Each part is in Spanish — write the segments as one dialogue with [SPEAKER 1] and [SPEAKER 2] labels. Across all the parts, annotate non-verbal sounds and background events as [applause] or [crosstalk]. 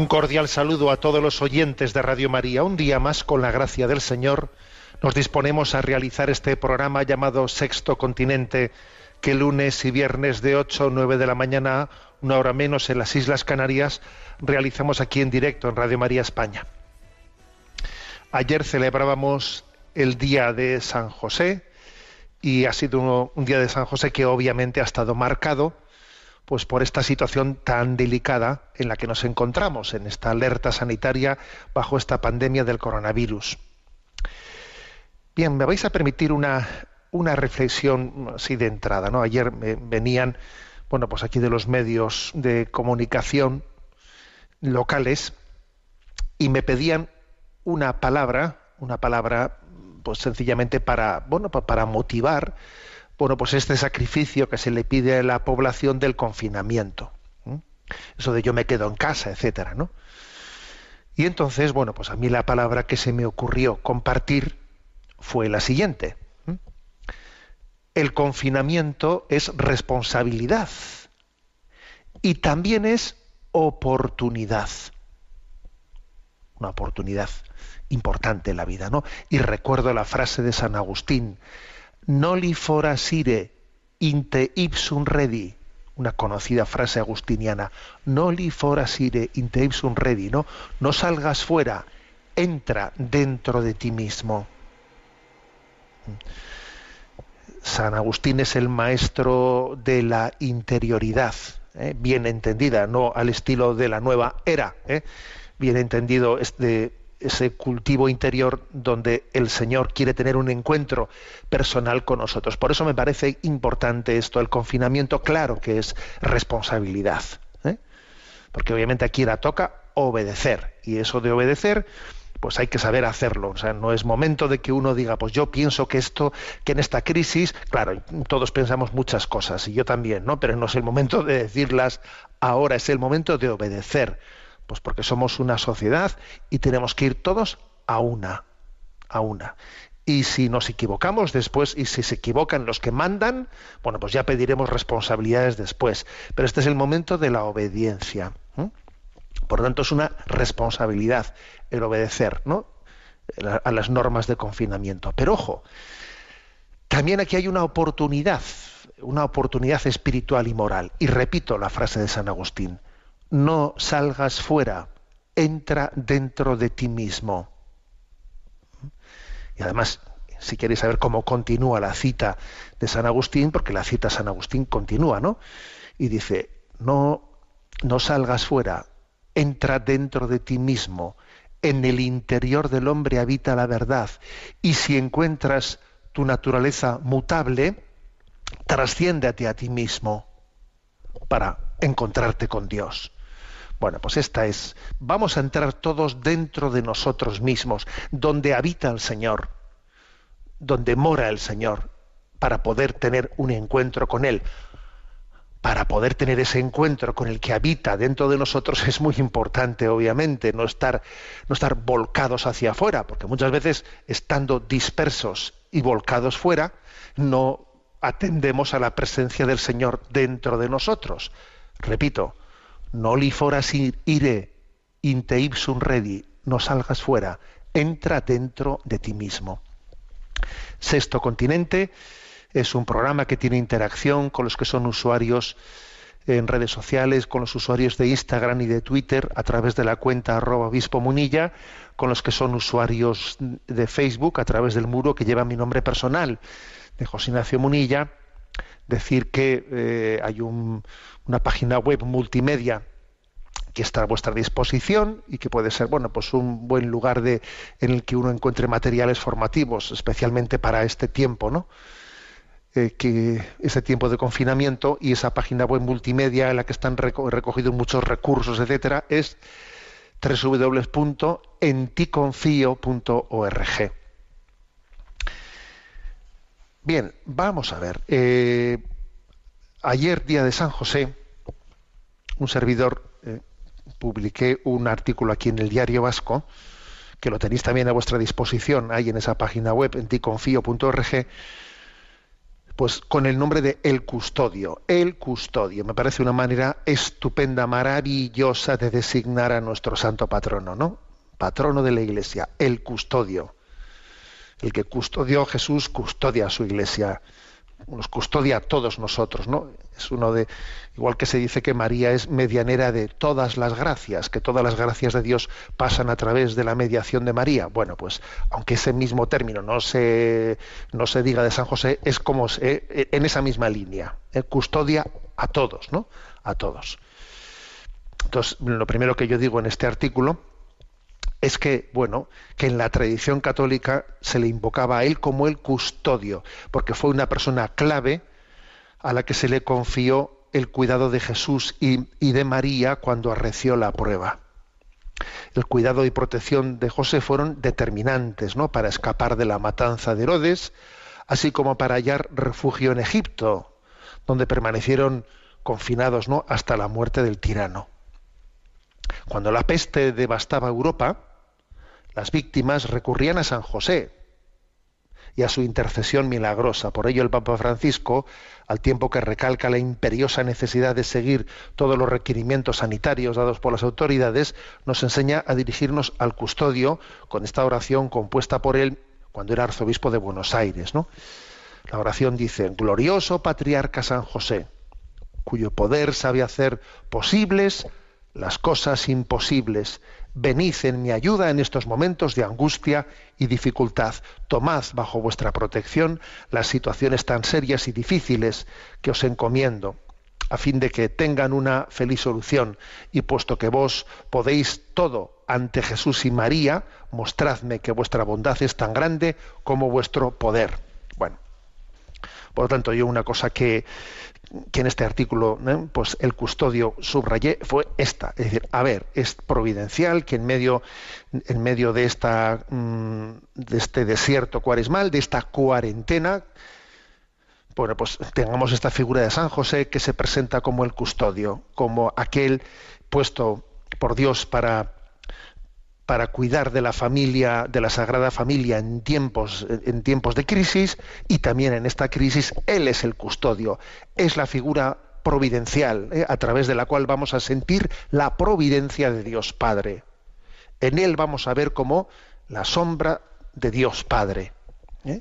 [SPEAKER 1] Un cordial saludo a todos los oyentes de Radio María. Un día más, con la gracia del Señor, nos disponemos a realizar este programa llamado Sexto Continente, que lunes y viernes de 8 o 9 de la mañana, una hora menos en las Islas Canarias, realizamos aquí en directo en Radio María España. Ayer celebrábamos el Día de San José y ha sido un Día de San José que obviamente ha estado marcado pues por esta situación tan delicada en la que nos encontramos, en esta alerta sanitaria bajo esta pandemia del coronavirus. Bien, me vais a permitir una, una reflexión así de entrada, ¿no? Ayer me venían, bueno, pues aquí de los medios de comunicación locales y me pedían una palabra, una palabra, pues sencillamente para, bueno, pa- para motivar, bueno, pues este sacrificio que se le pide a la población del confinamiento. Eso de yo me quedo en casa, etcétera, ¿no? Y entonces, bueno, pues a mí la palabra que se me ocurrió compartir fue la siguiente. El confinamiento es responsabilidad y también es oportunidad. Una oportunidad importante en la vida, ¿no? Y recuerdo la frase de San Agustín, noli forasire inte ipsum redi, una conocida frase agustiniana, noli forasire inte ipsum redi, ¿no? No salgas fuera, entra dentro de ti mismo. San Agustín es el maestro de la interioridad, ¿eh? bien entendida, no al estilo de la nueva era, ¿eh? bien entendido este, ese cultivo interior donde el Señor quiere tener un encuentro personal con nosotros. Por eso me parece importante esto, el confinamiento, claro que es responsabilidad, ¿eh? porque obviamente aquí la toca obedecer, y eso de obedecer pues hay que saber hacerlo. O sea, no es momento de que uno diga, pues yo pienso que esto, que en esta crisis, claro, todos pensamos muchas cosas, y yo también, ¿no? Pero no es el momento de decirlas ahora, es el momento de obedecer. Pues porque somos una sociedad y tenemos que ir todos a una, a una. Y si nos equivocamos después, y si se equivocan los que mandan, bueno, pues ya pediremos responsabilidades después. Pero este es el momento de la obediencia. Por lo tanto, es una responsabilidad el obedecer ¿no? a las normas de confinamiento. Pero ojo, también aquí hay una oportunidad, una oportunidad espiritual y moral. Y repito la frase de San Agustín, no salgas fuera, entra dentro de ti mismo. Y además, si queréis saber cómo continúa la cita de San Agustín, porque la cita de San Agustín continúa, ¿no? Y dice, no, no salgas fuera, entra dentro de ti mismo, en el interior del hombre habita la verdad, y si encuentras tu naturaleza mutable, trasciéndete a ti mismo para encontrarte con Dios. Bueno, pues esta es, vamos a entrar todos dentro de nosotros mismos, donde habita el Señor, donde mora el Señor, para poder tener un encuentro con Él. para poder tener ese encuentro con el que habita dentro de nosotros es muy importante, obviamente, no estar, no estar volcados hacia afuera, porque muchas veces estando dispersos y volcados fuera, no atendemos a la presencia del Señor dentro de nosotros. Repito, no li foras ire inte ipsum redi, no salgas fuera, entra dentro de ti mismo. Sexto Continente es un programa que tiene interacción con los que son usuarios en redes sociales, con los usuarios de Instagram y de Twitter a través de la cuenta arroba obispo munilla, con los que son usuarios de Facebook a través del muro que lleva mi nombre personal de José Ignacio Munilla. Decir que eh, hay una página web multimedia que está a vuestra disposición y que puede ser bueno pues un buen lugar de en el que uno encuentre materiales formativos especialmente para este tiempo no eh, que ese tiempo de confinamiento y esa página web multimedia en la que están recogidos muchos recursos etcétera es www.enticonfio.org bien vamos a ver eh, ayer día de San José un servidor eh, publiqué un artículo aquí en el Diario Vasco, que lo tenéis también a vuestra disposición ahí en esa página web, en ticonfío.org, pues con el nombre de El Custodio. El Custodio. Me parece una manera estupenda, maravillosa de designar a nuestro santo patrono, ¿no? Patrono de la Iglesia, el Custodio. El que custodió Jesús custodia a su Iglesia nos custodia a todos nosotros, ¿no? Es uno de, igual que se dice que María es medianera de todas las gracias, que todas las gracias de Dios pasan a través de la mediación de María. Bueno, pues aunque ese mismo término no se, no se diga de San José, es como se, en esa misma línea, ¿eh? custodia a todos, ¿no? A todos. Entonces, lo primero que yo digo en este artículo es que, bueno, que en la tradición católica se le invocaba a él como el custodio, porque fue una persona clave a la que se le confió el cuidado de Jesús y, de María cuando arreció la prueba. El cuidado y protección de José fueron determinantes ¿no? para escapar de la matanza de Herodes, así como para hallar refugio en Egipto, donde permanecieron confinados ¿no? hasta la muerte del tirano. Cuando la peste devastaba Europa, las víctimas recurrían a San José y a su intercesión milagrosa. Por ello el Papa Francisco, al tiempo que recalca la imperiosa necesidad de seguir todos los requerimientos sanitarios dados por las autoridades, nos enseña a dirigirnos al custodio con esta oración compuesta por él cuando era arzobispo de Buenos Aires. La oración dice, glorioso patriarca San José, cuyo poder sabe hacer posibles las cosas imposibles venid en mi ayuda en estos momentos de angustia y dificultad. Tomad bajo vuestra protección las situaciones tan serias y difíciles que os encomiendo, a fin de que tengan una feliz solución. Y puesto que vos podéis todo ante Jesús y María, mostradme que vuestra bondad es tan grande como vuestro poder. Bueno, por lo tanto, yo una cosa que, que en este artículo, ¿eh? pues el custodio subrayé fue esta, es decir, a ver, es providencial que en medio, en medio de esta, mm, de este desierto cuaresmal, de esta cuarentena, bueno, pues tengamos esta figura de San José que se presenta como el custodio, como aquel puesto por Dios para para cuidar de la familia, de la Sagrada Familia en tiempos, en tiempos de crisis y también en esta crisis Él es el custodio, es la figura providencial ¿eh? a través de la cual vamos a sentir la providencia de Dios Padre. En Él vamos a ver como la sombra de Dios Padre ¿eh?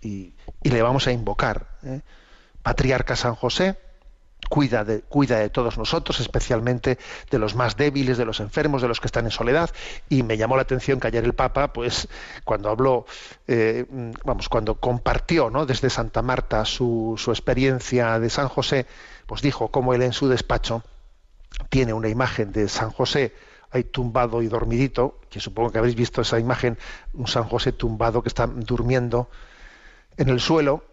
[SPEAKER 1] y, le vamos a invocar. ¿eh? Patriarca San José, cuida de, cuida de todos nosotros, especialmente de los más débiles, de los enfermos, de los que están en soledad. Y me llamó la atención que ayer el Papa, pues, cuando habló, eh, vamos, cuando compartió, ¿no? Desde Santa Marta su, su experiencia de San José, pues dijo cómo él en su despacho tiene una imagen de San José ahí tumbado y dormidito, que supongo que habéis visto esa imagen, un San José tumbado que está durmiendo en el suelo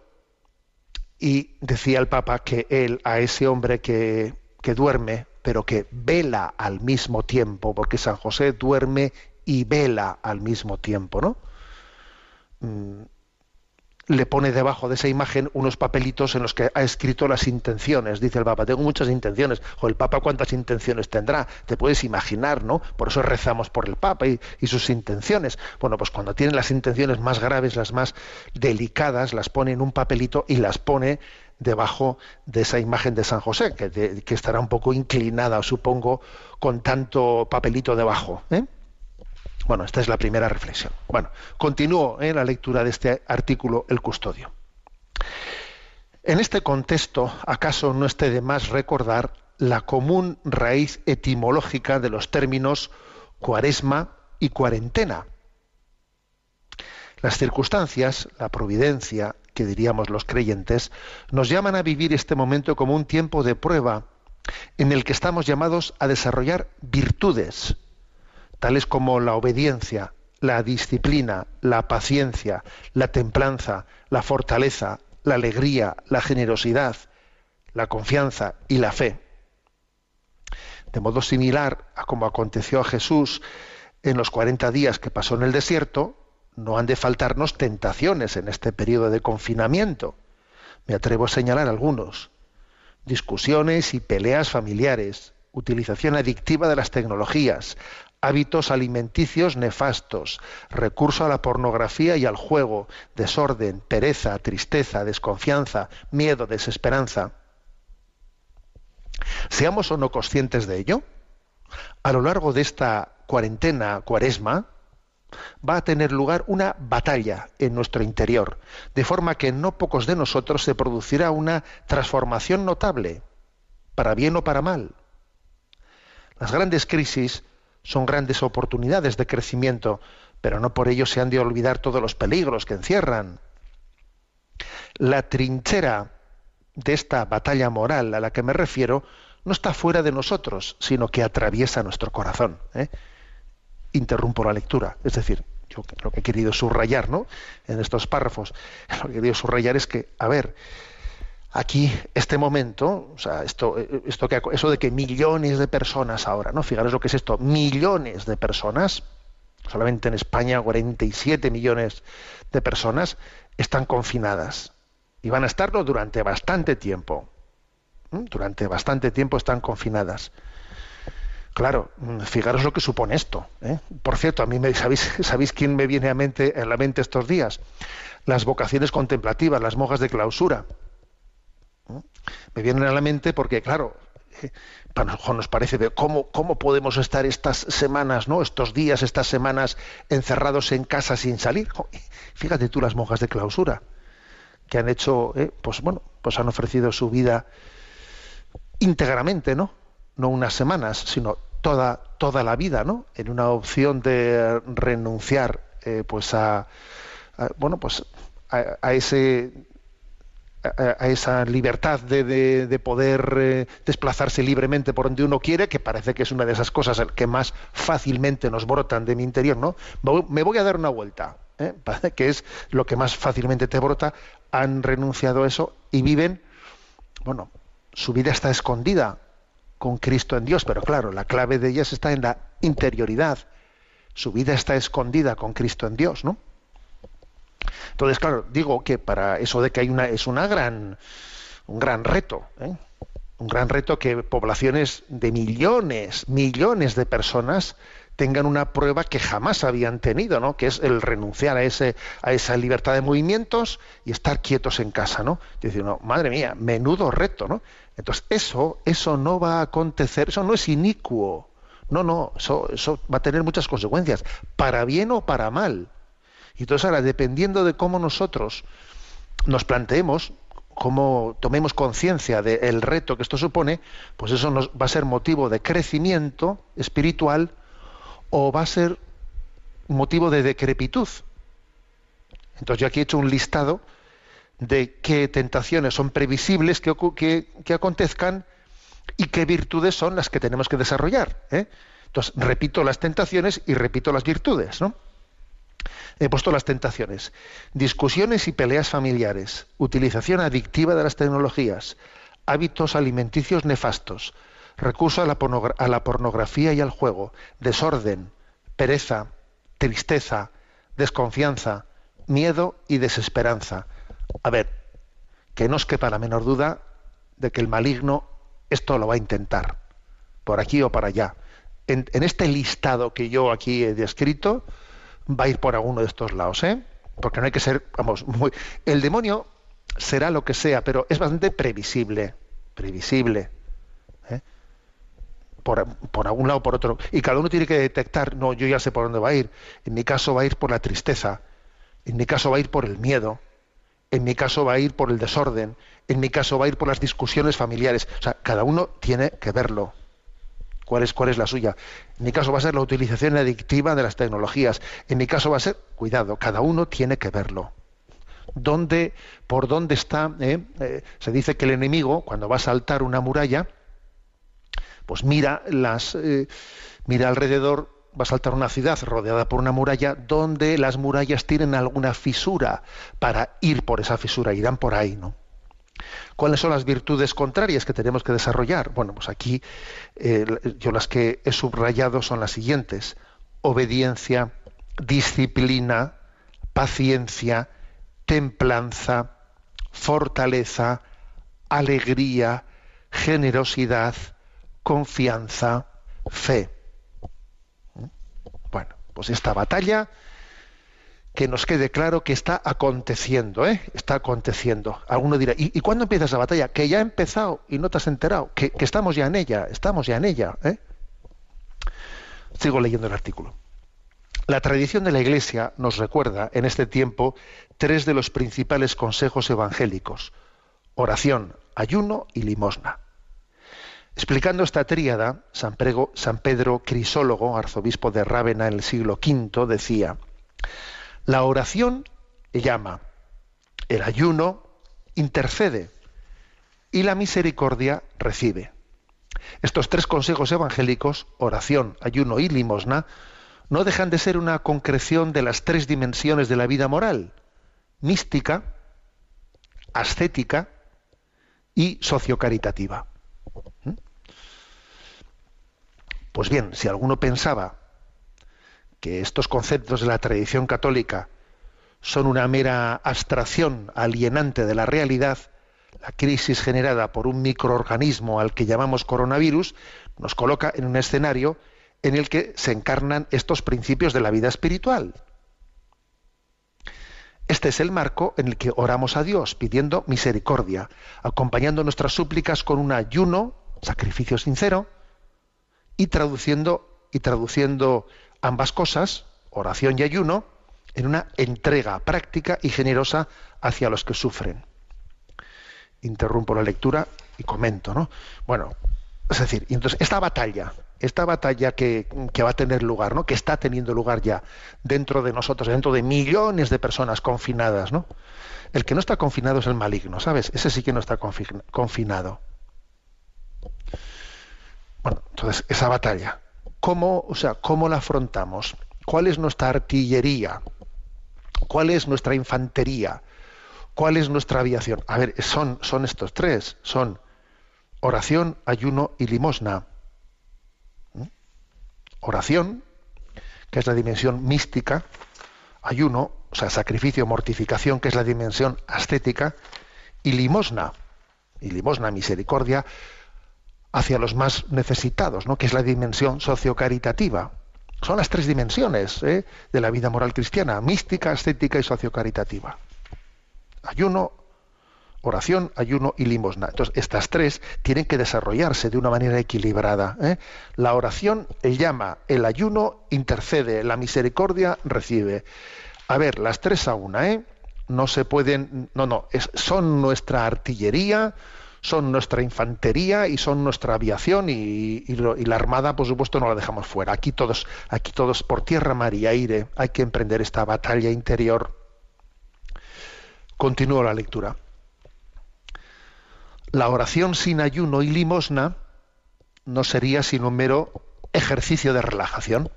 [SPEAKER 1] y decía el Papa que él, a ese hombre que, que duerme, pero que vela al mismo tiempo, porque San José duerme y vela al mismo tiempo, ¿no? Le pone debajo de esa imagen unos papelitos en los que ha escrito las intenciones. Dice el Papa, tengo muchas intenciones. O el Papa, ¿cuántas intenciones tendrá? Te puedes imaginar, ¿no? Por eso rezamos por el Papa y, sus intenciones. Bueno, pues cuando tiene las intenciones más graves, las más delicadas, las pone en un papelito y las pone debajo de esa imagen de San José, que, que estará un poco inclinada, supongo, con tanto papelito debajo. ¿eh? Bueno, esta es la primera reflexión. Bueno, continúo en la lectura de este artículo, El Custodio. En este contexto, ¿acaso no esté de más recordar la común raíz etimológica de los términos cuaresma y cuarentena? Las circunstancias, la providencia, que diríamos los creyentes, nos llaman a vivir este momento como un tiempo de prueba en el que estamos llamados a desarrollar virtudes, tales como la obediencia, la disciplina, la paciencia, la templanza, la fortaleza, la alegría, la generosidad, la confianza y la fe. De modo similar a como aconteció a Jesús en los 40 días que pasó en el desierto, no han de faltarnos tentaciones en este periodo de confinamiento. Me atrevo a señalar algunos. Discusiones y peleas familiares, utilización adictiva de las tecnologías, hábitos alimenticios nefastos, recurso a la pornografía y al juego, desorden, pereza, tristeza, desconfianza, miedo, desesperanza. Seamos o no conscientes de ello, a lo largo de esta cuarentena, cuaresma, va a tener lugar una batalla en nuestro interior, de forma que en no pocos de nosotros se producirá una transformación notable, para bien o para mal. Las grandes crisis son grandes oportunidades de crecimiento, pero no por ello se han de olvidar todos los peligros que encierran. La trinchera de esta batalla moral a la que me refiero no está fuera de nosotros, sino que atraviesa nuestro corazón. ¿eh? Interrumpo la lectura. Es decir, yo lo que he querido subrayar ¿no? en estos párrafos, [laughs] lo que he querido subrayar es que, a ver, aquí este momento, o sea, esto, esto que, eso de que millones de personas ahora, ¿no? Fijaros lo que es esto, millones de personas, solamente en España 47 millones de personas están confinadas y van a estarlo durante bastante tiempo. ¿Mm? Durante bastante tiempo están confinadas. Claro, fijaros lo que supone esto. ¿eh? Por cierto, a mí me, ¿sabéis, [laughs] ¿sabéis quién me viene a, mente, a la mente estos días? Las vocaciones contemplativas, las monjas de clausura. Me vienen a la mente porque, claro, eh, nos parece de cómo, cómo podemos estar estas semanas, ¿no? estos días, estas semanas encerrados en casa sin salir. Fíjate tú las monjas de clausura que han hecho, eh, pues bueno, pues han ofrecido su vida íntegramente, ¿no? No unas semanas, sino toda, toda la vida, ¿no? En una opción de renunciar, eh, pues a, a, bueno, pues a, a ese a, esa libertad de, de, de poder eh, desplazarse libremente por donde uno quiere, que parece que es una de esas cosas que más fácilmente nos brotan de mi interior, ¿no? Me voy a dar una vuelta, ¿eh? [laughs] que es lo que más fácilmente te brota, han renunciado a eso y viven, bueno, su vida está escondida con Cristo en Dios, pero claro, la clave de ellas está en la interioridad. Su vida está escondida con Cristo en Dios, ¿no? Entonces, claro, digo que para eso de que hay una es una gran un gran reto, ¿eh? un gran reto que poblaciones de millones, millones de personas tengan una prueba que jamás habían tenido, ¿no? Que es el renunciar a ese a esa libertad de movimientos y estar quietos en casa, ¿no? Y decir, no, madre mía, menudo reto, ¿no? Entonces, eso eso no va a acontecer, eso no es inicuo. No, no, eso, eso va a tener muchas consecuencias, para bien o para mal. Y entonces ahora, dependiendo de cómo nosotros nos planteemos, cómo tomemos conciencia del reto que esto supone, pues eso nos va a ser motivo de crecimiento espiritual o va a ser motivo de decrepitud. Entonces yo aquí he hecho un listado de qué tentaciones son previsibles que, que, acontezcan y qué virtudes son las que tenemos que desarrollar. ¿eh? Entonces repito las tentaciones y repito las virtudes, ¿no? He puesto las tentaciones. Discusiones y peleas familiares, utilización adictiva de las tecnologías, hábitos alimenticios nefastos, recurso a la, pornografía y al juego, desorden, pereza, tristeza, desconfianza, miedo y desesperanza, A ver, que no os quepa la menor duda de que el maligno esto lo va a intentar, por aquí o para allá. En, en este listado que yo aquí he descrito, va a ir por alguno de estos lados, ¿eh? Porque no hay que ser, vamos, muy... El demonio será lo que sea, pero es bastante previsible, previsible. ¿eh? Por, por algún lado o por otro. Y cada uno tiene que detectar, no, yo ya sé por dónde va a ir. En mi caso va a ir por la tristeza, en mi caso va a ir por el miedo, en mi caso va a ir por el desorden, en mi caso va a ir por las discusiones familiares. O sea, cada uno tiene que verlo. ¿Cuál es, cuál es la suya? En mi caso va a ser la utilización adictiva de las tecnologías. En mi caso va a ser, cuidado, cada uno tiene que verlo. ¿Dónde, ¿Por dónde está? eh? Eh, se dice que el enemigo, cuando va a saltar una muralla, pues mira las, eh, mira alrededor, va a saltar una ciudad rodeada por una muralla, donde las murallas tienen alguna fisura para ir por esa fisura, irán por ahí, ¿no? ¿Cuáles son las virtudes contrarias que tenemos que desarrollar? Bueno, pues aquí eh, yo las que he subrayado son las siguientes. Obediencia, disciplina, paciencia, templanza, fortaleza, alegría, generosidad, confianza, fe. Bueno, pues esta batalla que nos quede claro que está aconteciendo, ¿eh? Está aconteciendo. Alguno dirá, ¿y, ¿y cuándo empieza esa batalla? Que ya ha empezado y no te has enterado, que, que estamos ya en ella, estamos ya en ella, ¿eh? Sigo leyendo el artículo. La tradición de la Iglesia nos recuerda en este tiempo tres de los principales consejos evangélicos, oración, ayuno y limosna. Explicando esta tríada, San, Prego- San Pedro Crisólogo, arzobispo de Rávena en el siglo V, decía, la oración llama, el ayuno intercede y la misericordia recibe. Estos tres consejos evangélicos, oración, ayuno y limosna, no dejan de ser una concreción de las tres dimensiones de la vida moral, mística, ascética y sociocaritativa. ¿Mm? Pues bien, si alguno pensaba que estos conceptos de la tradición católica son una mera abstracción alienante de la realidad, la crisis generada por un microorganismo al que llamamos coronavirus nos coloca en un escenario en el que se encarnan estos principios de la vida espiritual. Este es el marco en el que oramos a Dios pidiendo misericordia, acompañando nuestras súplicas con un ayuno, sacrificio sincero, y traduciendo, y traduciendo ambas cosas, oración y ayuno, en una entrega práctica y generosa hacia los que sufren. Interrumpo la lectura y comento, ¿no? Bueno, es decir, entonces esta batalla, esta batalla que, que va a tener lugar, ¿no? que está teniendo lugar ya dentro de nosotros, dentro de millones de personas confinadas, ¿no? El que no está confinado es el maligno, ¿sabes? Ese sí que no está confi- confinado. Bueno, entonces esa batalla, ¿cómo, o sea, cómo la afrontamos? ¿Cuál es nuestra artillería? ¿Cuál es nuestra infantería? ¿Cuál es nuestra aviación? A ver, son, son estos tres, son oración, ayuno y limosna. ¿Mm? Oración, que es la dimensión mística, ayuno, o sea, sacrificio, mortificación, que es la dimensión ascética, y limosna, y limosna, misericordia, hacia los más necesitados, ¿no? que es la dimensión sociocaritativa. Son las tres dimensiones ¿eh? de la vida moral cristiana, mística, ascética y sociocaritativa. Ayuno, oración, ayuno y limosna. Entonces, estas tres tienen que desarrollarse de una manera equilibrada. ¿eh? La oración llama, el ayuno intercede, la misericordia recibe. A ver, las tres a una, ¿eh? No se pueden, no, no, es- son nuestra artillería, son nuestra infantería y son nuestra aviación y, y la armada, por supuesto, no la dejamos fuera. Aquí todos, aquí todos por tierra, mar y aire, hay que emprender esta batalla interior. Continúo la lectura. La oración sin ayuno y limosna no sería sino un mero ejercicio de relajación.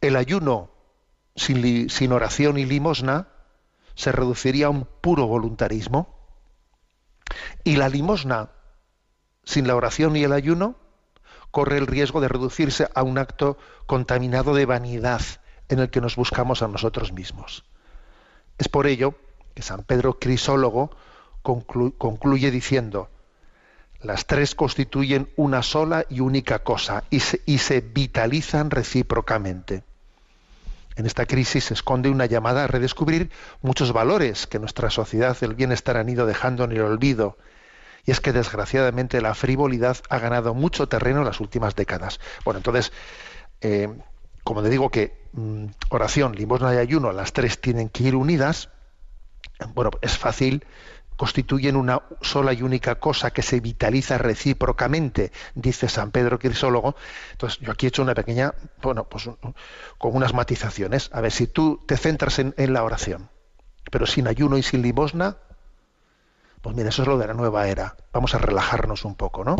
[SPEAKER 1] El ayuno sin oración y limosna se reduciría a un puro voluntarismo. Y la limosna sin la oración y el ayuno corre el riesgo de reducirse a un acto contaminado de vanidad en el que nos buscamos a nosotros mismos. Es por ello que San Pedro Crisólogo concluye diciendo, las tres constituyen una sola y única cosa y se, y se vitalizan recíprocamente. En esta crisis se esconde una llamada a redescubrir muchos valores que nuestra sociedad del bienestar han ido dejando en el olvido. Y es que desgraciadamente la frivolidad ha ganado mucho terreno en las últimas décadas. Bueno, entonces, eh, como le digo que mm, oración, limosna y ayuno, las tres tienen que ir unidas, bueno, es fácil constituyen una sola y única cosa que se vitaliza recíprocamente, dice San Pedro Crisólogo. Entonces, yo aquí he hecho una pequeña, bueno, pues con unas matizaciones. A ver, si tú te centras en, en la oración, pero sin ayuno y sin limosna, pues mira, eso es lo de la nueva era. Vamos a relajarnos un poco, ¿no?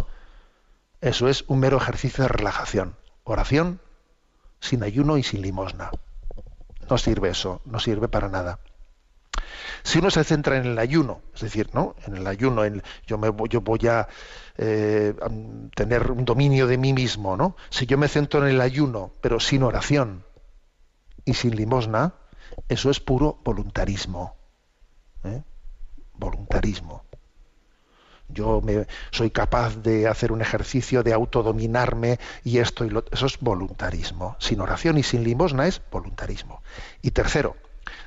[SPEAKER 1] Eso es un mero ejercicio de relajación. Oración sin ayuno y sin limosna. No sirve eso, no sirve para nada. Si uno se centra en el ayuno, es decir, ¿no? En el ayuno, en, yo, me, yo voy a eh, tener un dominio de mí mismo, ¿no? Si yo me centro en el ayuno, pero sin oración y sin limosna, eso es puro voluntarismo. ¿eh? Voluntarismo. Yo me, soy capaz de hacer un ejercicio de autodominarme y esto y lo, eso es voluntarismo. Sin oración y sin limosna es voluntarismo. Y tercero,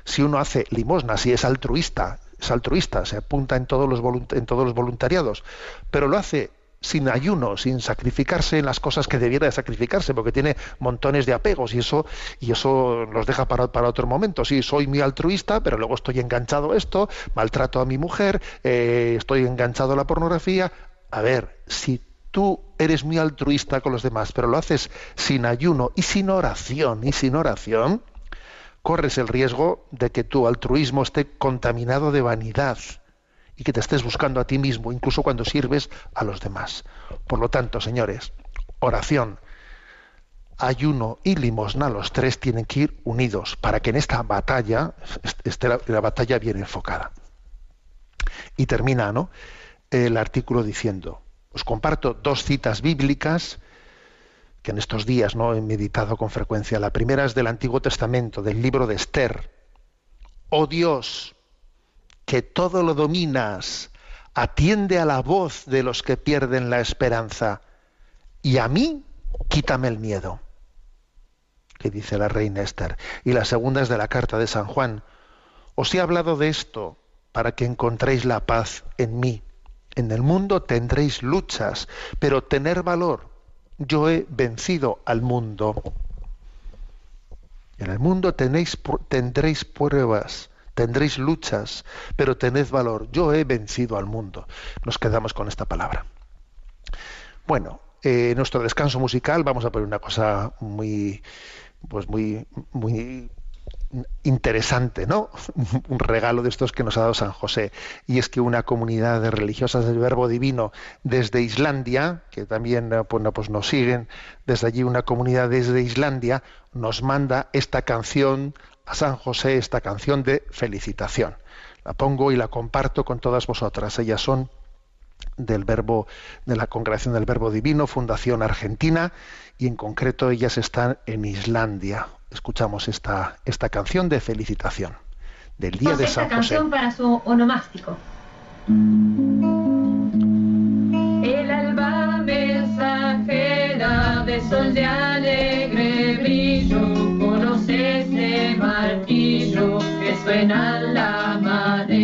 [SPEAKER 1] si uno hace limosna, si es altruista, es altruista, se apunta en todos los, en todos los voluntariados, pero lo hace sin ayuno, sin sacrificarse en las cosas que debiera de sacrificarse, porque tiene montones de apegos y eso, y eso los deja para, para otro momento. Sí, soy muy altruista, pero luego estoy enganchado a esto, maltrato a mi mujer, eh, estoy enganchado a la pornografía. A ver, si tú eres muy altruista con los demás, pero lo haces sin ayuno y sin oración, y sin oración, corres el riesgo de que tu altruismo esté contaminado de vanidad y que te estés buscando a ti mismo, incluso cuando sirves a los demás. Por lo tanto, señores, oración, ayuno y limosna, los tres tienen que ir unidos para que en esta batalla esté la, la batalla bien enfocada. Y termina ¿no? el artículo diciendo, os comparto dos citas bíblicas que en estos días no he meditado con frecuencia. La primera es del Antiguo Testamento, del libro de Esther. Oh Dios, que todo lo dominas, atiende a la voz de los que pierden la esperanza, y a mí quítame el miedo, que dice la reina Esther. Y la segunda es de la carta de San Juan. Os he hablado de esto para que encontréis la paz en mí. En el mundo tendréis luchas, pero tener valor yo he vencido al mundo. En el mundo tendréis pruebas, tendréis luchas, pero tened valor. Yo he vencido al mundo. Nos quedamos con esta palabra. Bueno, eh, en nuestro descanso musical vamos a poner una cosa muy, pues muy, muy interesante, ¿no? [laughs] Un regalo de estos que nos ha dado San José. Y es que una comunidad de religiosas del Verbo Divino desde Islandia, que también eh, pues, nos siguen desde allí, una comunidad desde Islandia, nos manda esta canción a San José, esta canción de felicitación. La pongo y la comparto con todas vosotras. Ellas son del verbo de la congregación del verbo divino fundación argentina y en concreto ellas están en Islandia escuchamos esta, esta canción de felicitación del día de San
[SPEAKER 2] esta canción para su onomástico. El alba mensajera de sol de alegre brillo, conoce ese martillo que suena en la madera,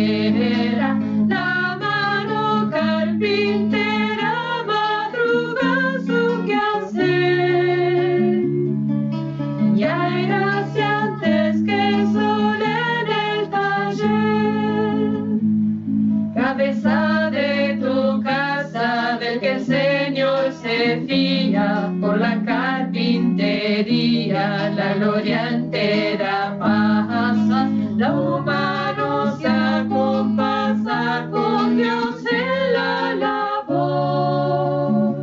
[SPEAKER 2] Por la carpintería, la gloria entera pasa. La humano se acompasa con Dios en la labor.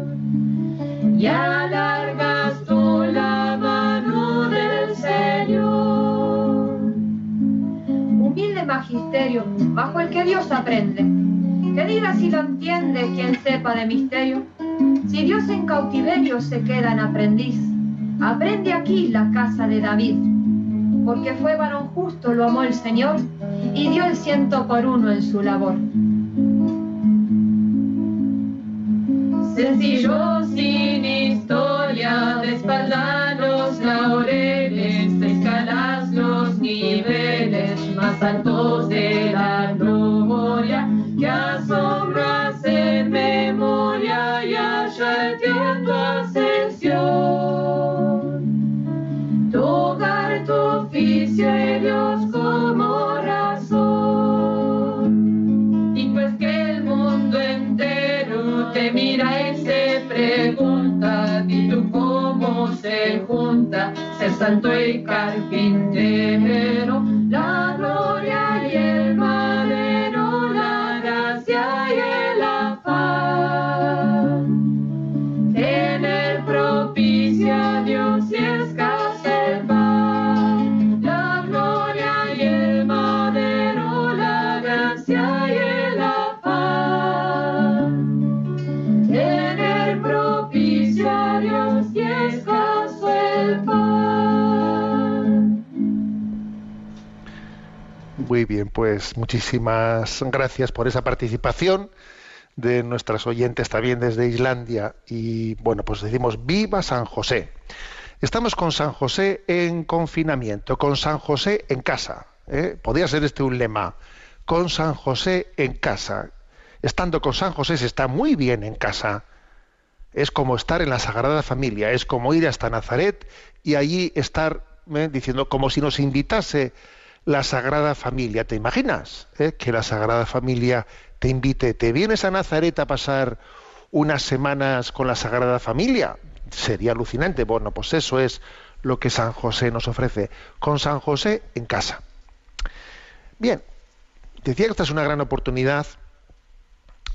[SPEAKER 2] Y alargas tú la mano del Señor. Humilde magisterio, bajo el que Dios aprende. Que diga si lo entiende quien sepa de misterio. Si Dios en cautiverio se queda en aprendiz, aprende aquí la casa de David. porque fue varón justo, lo amó el Señor y dio el ciento por uno en su labor. Sencillo, sin historia, de espalda los laureles, escalas los niveles más altos de la santo y carpintero?
[SPEAKER 1] Muy bien, pues muchísimas gracias por esa participación de nuestras oyentes también desde Islandia. Y bueno, pues decimos viva San José. Estamos con San José en confinamiento, con San José en casa. ¿eh? Podría ser este un lema. Con San José en casa. Estando con San José se está muy bien en casa. Es como estar en la Sagrada Familia, es como ir hasta Nazaret y allí estar ¿eh? diciendo como si nos invitase la Sagrada Familia. ¿Te imaginas eh? que la Sagrada Familia te invite? ¿Te vienes a Nazaret a pasar unas semanas con la Sagrada Familia? Sería alucinante. Bueno, pues eso es lo que San José nos ofrece. Con San José en casa. Bien, decía que esta es una gran oportunidad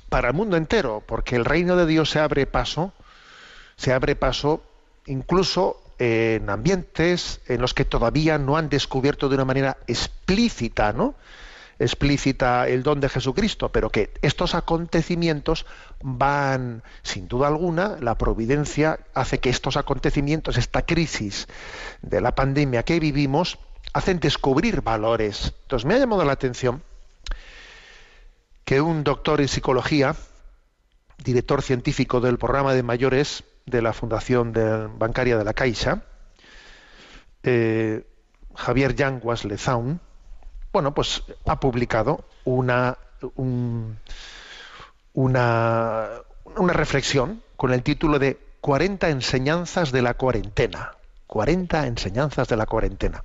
[SPEAKER 1] para el mundo entero, porque el reino de Dios se abre paso, se abre paso incluso en ambientes en los que todavía no han descubierto de una manera explícita, ¿no? explícita el don de Jesucristo, pero que estos acontecimientos van, sin duda alguna, la providencia hace que estos acontecimientos, esta crisis de la pandemia que vivimos, hacen descubrir valores. Entonces me ha llamado la atención que un doctor en psicología, director científico del programa de mayores de la Fundación Bancaria de la Caixa, eh, Javier Yanguas Lezaun, bueno, pues ha publicado una, un- una, una reflexión con el título de 40 enseñanzas de la cuarentena. 40 enseñanzas de la cuarentena.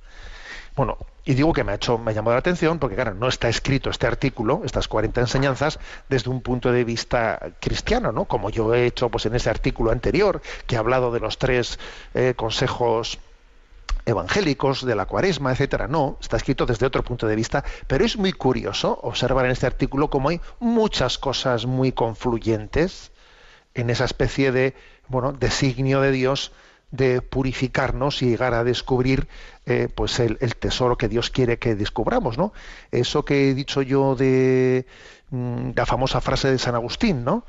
[SPEAKER 1] Bueno, y digo que me ha hecho, me ha llamado la atención porque, claro, no está escrito este artículo, estas 40 enseñanzas, desde un punto de vista cristiano, ¿no? Como yo he hecho pues, en ese artículo anterior, que ha hablado de los tres eh, consejos evangélicos de la cuaresma, etcétera. No, está escrito desde otro punto de vista, pero es muy curioso observar en este artículo cómo hay muchas cosas muy confluyentes en esa especie de bueno designio de Dios de purificarnos y llegar a descubrir eh, pues el, tesoro que Dios quiere que descubramos, ¿no? Eso que he dicho yo de mm, la famosa frase de San Agustín, ¿no?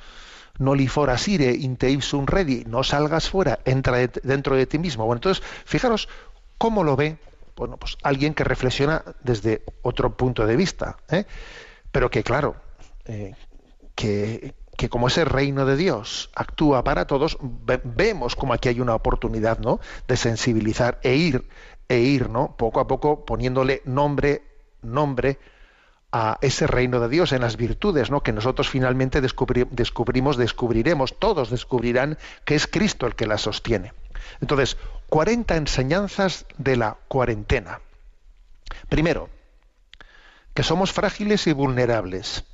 [SPEAKER 1] No li foras ire in te ipsum redi, no salgas fuera, entra de- dentro de ti mismo. Bueno, entonces, fijaros cómo lo ve, bueno, pues alguien que reflexiona desde otro punto de vista, ¿eh? pero que claro, eh, que, que como ese reino de Dios actúa para todos, ve- vemos como aquí hay una oportunidad, ¿no? De sensibilizar e ir, e ir, ¿no? Poco a poco poniéndole nombre, nombre a ese reino de Dios en las virtudes, ¿no? Que nosotros finalmente descubri- descubrimos, descubriremos, todos descubrirán que es Cristo el que la sostiene. Entonces, 40 enseñanzas de la cuarentena. Primero, que somos frágiles y vulnerables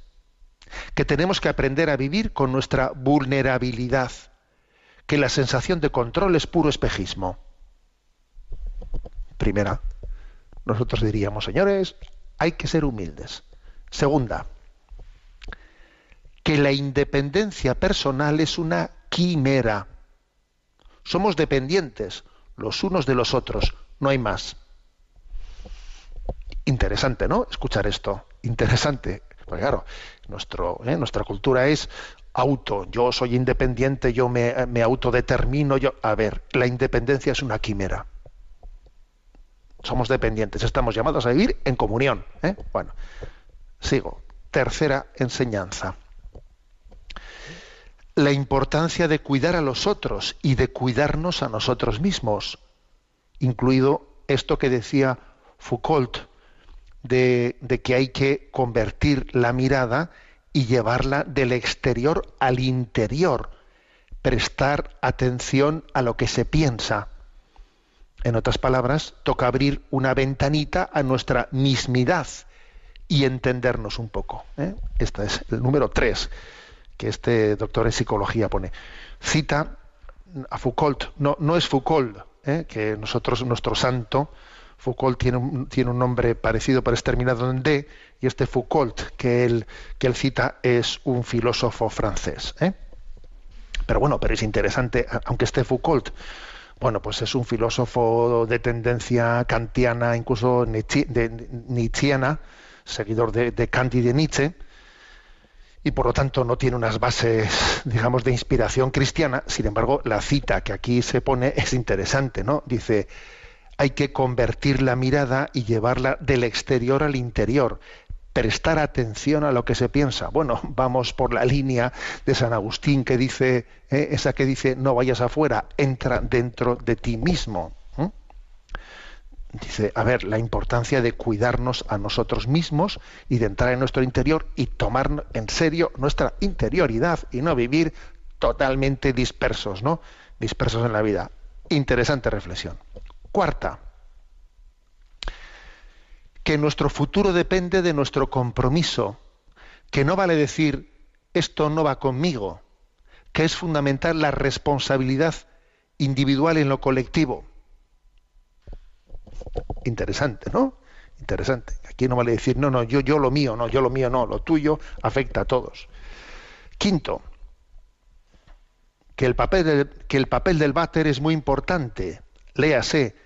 [SPEAKER 1] que tenemos que aprender a vivir con nuestra vulnerabilidad, que la sensación de control es puro espejismo. Primera, nosotros diríamos, señores, hay que ser humildes. Segunda, que la independencia personal es una quimera. Somos dependientes los unos de los otros, no hay más. Interesante, ¿no? Escuchar esto. Interesante. Porque claro, nuestro, ¿eh? nuestra cultura es auto. Yo soy independiente, yo me, me autodetermino. Yo... A ver, la independencia es una quimera. somos dependientes, estamos llamados a vivir en comunión. ¿eh? Bueno, sigo. Tercera enseñanza. La importancia de cuidar a los otros y de cuidarnos a nosotros mismos, incluido esto que decía Foucault, de, que hay que convertir la mirada y llevarla del exterior al interior, prestar atención a lo que se piensa. En otras palabras, toca abrir una ventanita a nuestra mismidad y entendernos un poco. ¿eh? Este es el número tres que este doctor en psicología pone. Cita a Foucault, no, no es Foucault, ¿eh? que nosotros, nuestro santo, Foucault tiene un, nombre parecido pero es terminado en D, y este Foucault que él, cita es un filósofo francés. ¿eh? Pero bueno, pero es interesante, aunque esté Foucault, bueno, pues es un filósofo de tendencia kantiana, incluso nietzscheana, seguidor de, de Kant y de Nietzsche, y por lo tanto no tiene unas bases, digamos, de inspiración cristiana. Sin embargo, la cita que aquí se pone es interesante, ¿no? Dice, hay que convertir la mirada y llevarla del exterior al interior, prestar atención a lo que se piensa. Bueno, [laughs] vamos por la línea de San Agustín que dice, eh, esa que dice, no vayas afuera, entra dentro de ti mismo. Dice, a ver, la importancia de cuidarnos a nosotros mismos y de entrar en nuestro interior y tomar en serio nuestra interioridad y no vivir totalmente dispersos, ¿no? Dispersos en la vida. Interesante reflexión. Cuarta, que nuestro futuro depende de nuestro compromiso, que no vale decir esto no va conmigo, que es fundamental la responsabilidad individual en lo colectivo interesante, ¿no? Interesante. Aquí no vale decir, no, no, yo, yo lo mío, no, yo lo mío no, lo tuyo afecta a todos. Quinto, que el papel del, que el papel del váter es muy importante. Léase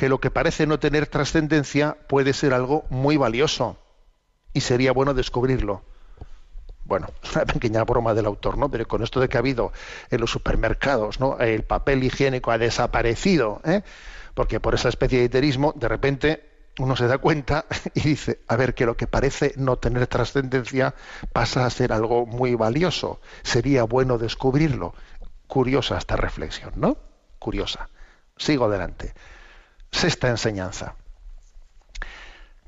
[SPEAKER 1] que lo que parece no tener trascendencia puede ser algo muy valioso y sería bueno descubrirlo. Bueno, [laughs] una pequeña broma del autor, ¿no? Pero con esto de que ha habido en los supermercados, ¿no? El papel higiénico ha desaparecido, ¿eh? porque por esa especie de iterismo, de repente uno se da cuenta [laughs] y dice, a ver, que lo que parece no tener trascendencia pasa a ser algo muy valioso. Sería bueno descubrirlo. Curiosa esta reflexión, ¿no? Curiosa. Sigo adelante. Sexta enseñanza.